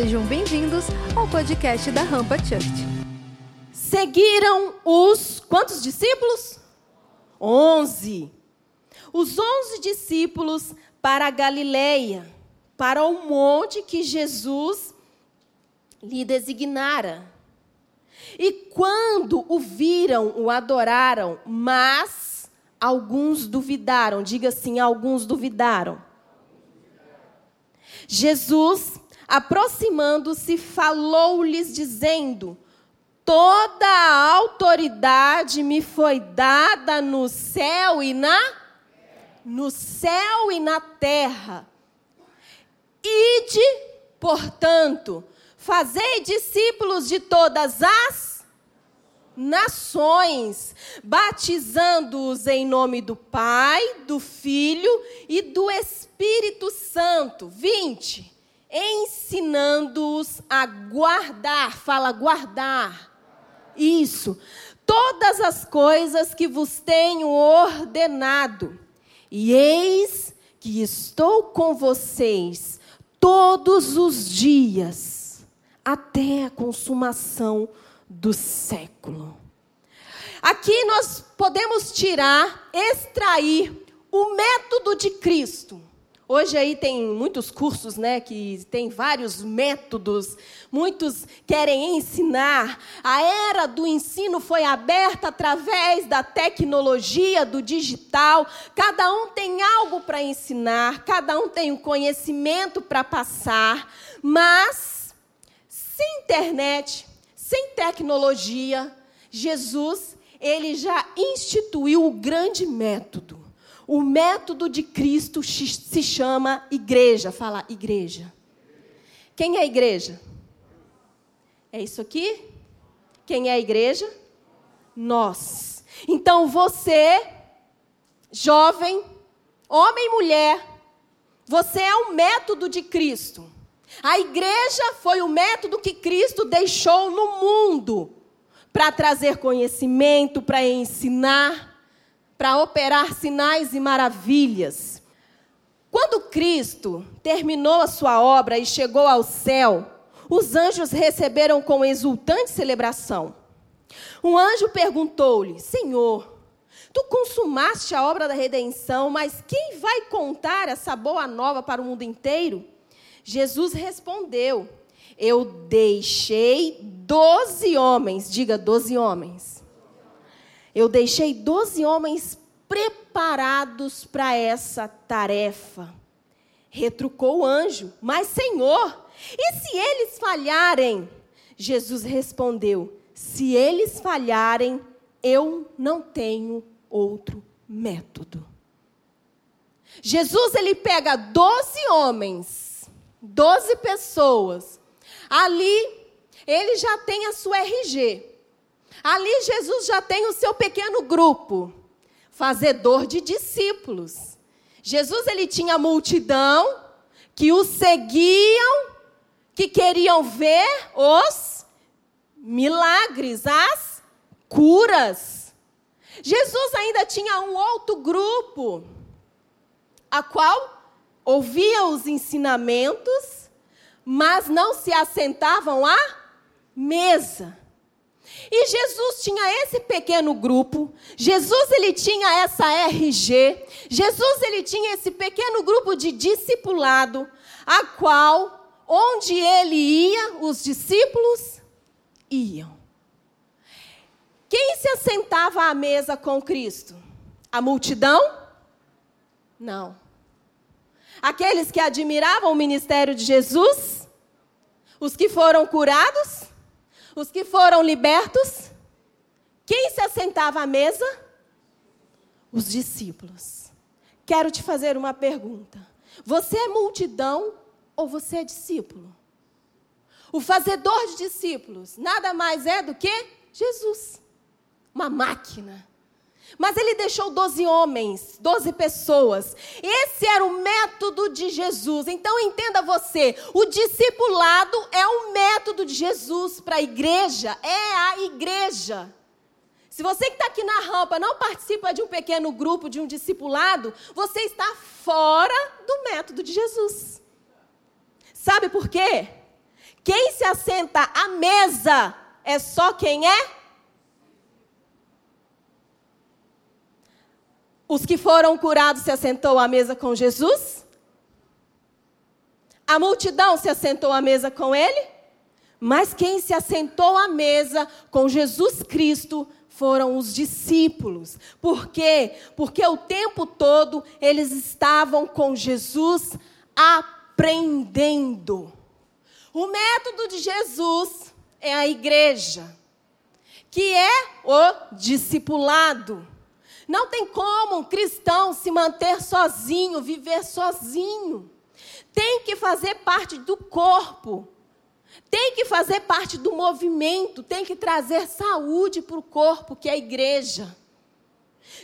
Sejam bem-vindos ao podcast da Rampa Church. Seguiram os quantos discípulos? Onze. Os onze discípulos para a Galileia, para o monte que Jesus lhe designara. E quando o viram, o adoraram, mas alguns duvidaram. Diga assim: alguns duvidaram. Jesus, aproximando-se, falou-lhes, dizendo: Toda a autoridade me foi dada no céu e na no céu e na terra. Ide, portanto, fazei discípulos de todas as nações, batizando-os em nome do Pai, do Filho e do Espírito Santo. 20. Ensinando-os a guardar, fala guardar. Isso. Todas as coisas que vos tenho ordenado. E eis que estou com vocês todos os dias, até a consumação do século. Aqui nós podemos tirar, extrair o método de Cristo. Hoje aí tem muitos cursos, né, que tem vários métodos, muitos querem ensinar. A era do ensino foi aberta através da tecnologia, do digital. Cada um tem algo para ensinar, cada um tem um conhecimento para passar, mas sem internet, sem tecnologia, Jesus, ele já instituiu o grande método o método de Cristo se chama igreja. Fala, igreja. Quem é a igreja? É isso aqui? Quem é a igreja? Nós. Então você, jovem, homem e mulher, você é o método de Cristo. A igreja foi o método que Cristo deixou no mundo para trazer conhecimento, para ensinar, para operar sinais e maravilhas. Quando Cristo terminou a sua obra e chegou ao céu, os anjos receberam com exultante celebração. Um anjo perguntou-lhe: Senhor, tu consumaste a obra da redenção, mas quem vai contar essa boa nova para o mundo inteiro? Jesus respondeu: Eu deixei doze homens, diga doze homens eu deixei doze homens preparados para essa tarefa. Retrucou o anjo, mas Senhor, e se eles falharem? Jesus respondeu: Se eles falharem, eu não tenho outro método. Jesus ele pega doze homens, doze pessoas. Ali ele já tem a sua RG. Ali Jesus já tem o seu pequeno grupo, fazedor de discípulos. Jesus ele tinha multidão que o seguiam, que queriam ver os milagres, as curas. Jesus ainda tinha um outro grupo, a qual ouvia os ensinamentos, mas não se assentavam à mesa. E Jesus tinha esse pequeno grupo, Jesus ele tinha essa RG, Jesus ele tinha esse pequeno grupo de discipulado, a qual, onde ele ia, os discípulos iam. Quem se assentava à mesa com Cristo? A multidão? Não. Aqueles que admiravam o ministério de Jesus? Os que foram curados? Os que foram libertos, quem se assentava à mesa? Os discípulos. Quero te fazer uma pergunta. Você é multidão ou você é discípulo? O fazedor de discípulos nada mais é do que Jesus. Uma máquina. Mas ele deixou doze homens, doze pessoas. Esse era o método de Jesus. Então entenda você: o discipulado é o método de Jesus para a igreja, é a igreja. Se você que está aqui na rampa não participa de um pequeno grupo, de um discipulado, você está fora do método de Jesus. Sabe por quê? quem se assenta à mesa é só quem é? Os que foram curados se assentou à mesa com Jesus? A multidão se assentou à mesa com ele? Mas quem se assentou à mesa com Jesus Cristo foram os discípulos. Por quê? Porque o tempo todo eles estavam com Jesus aprendendo. O método de Jesus é a igreja, que é o discipulado. Não tem como um cristão se manter sozinho, viver sozinho. Tem que fazer parte do corpo. Tem que fazer parte do movimento, tem que trazer saúde para o corpo, que é a igreja.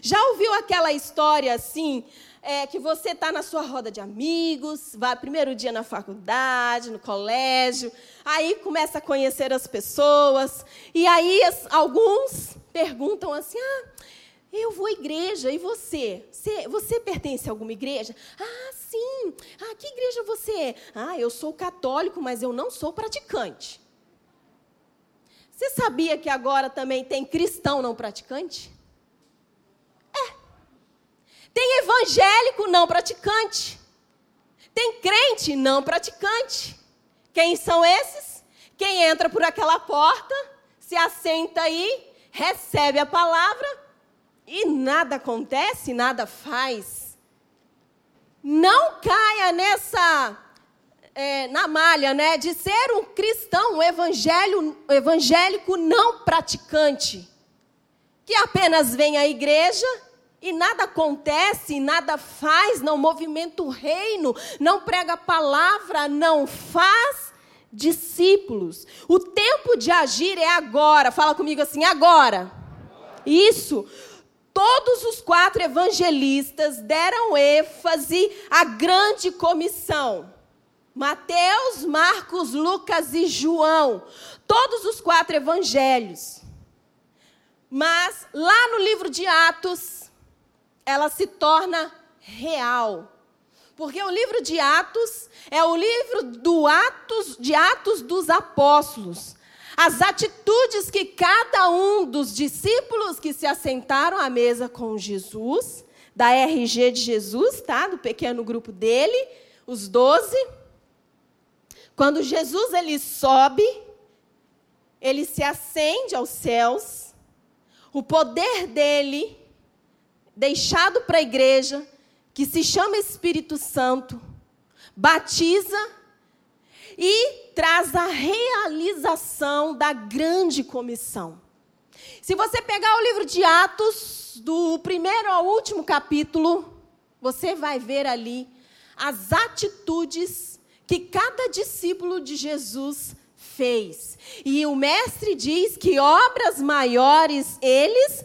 Já ouviu aquela história assim, é, que você está na sua roda de amigos, vai primeiro dia na faculdade, no colégio, aí começa a conhecer as pessoas, e aí as, alguns perguntam assim: ah, eu vou à igreja, e você? você? Você pertence a alguma igreja? Ah, sim. Ah, que igreja você é? Ah, eu sou católico, mas eu não sou praticante. Você sabia que agora também tem cristão não praticante? É. Tem evangélico não praticante. Tem crente não praticante. Quem são esses? Quem entra por aquela porta, se assenta aí, recebe a palavra e nada acontece, nada faz. Não caia nessa é, na malha, né, de ser um cristão, um evangelho, evangélico não praticante, que apenas vem à igreja e nada acontece, nada faz, não movimenta o reino, não prega a palavra, não faz discípulos. O tempo de agir é agora. Fala comigo assim, agora. Isso. Todos os quatro evangelistas deram ênfase à grande comissão. Mateus, Marcos, Lucas e João. Todos os quatro evangelhos. Mas lá no livro de Atos, ela se torna real. Porque o livro de Atos é o livro do Atos, de Atos dos Apóstolos. As atitudes que cada um dos discípulos que se assentaram à mesa com Jesus, da RG de Jesus, tá? Do pequeno grupo dele, os doze. Quando Jesus ele sobe, ele se acende aos céus, o poder dele, deixado para a igreja, que se chama Espírito Santo, batiza e traz a realização da grande comissão. Se você pegar o livro de Atos, do primeiro ao último capítulo, você vai ver ali as atitudes que cada discípulo de Jesus fez. E o mestre diz que obras maiores eles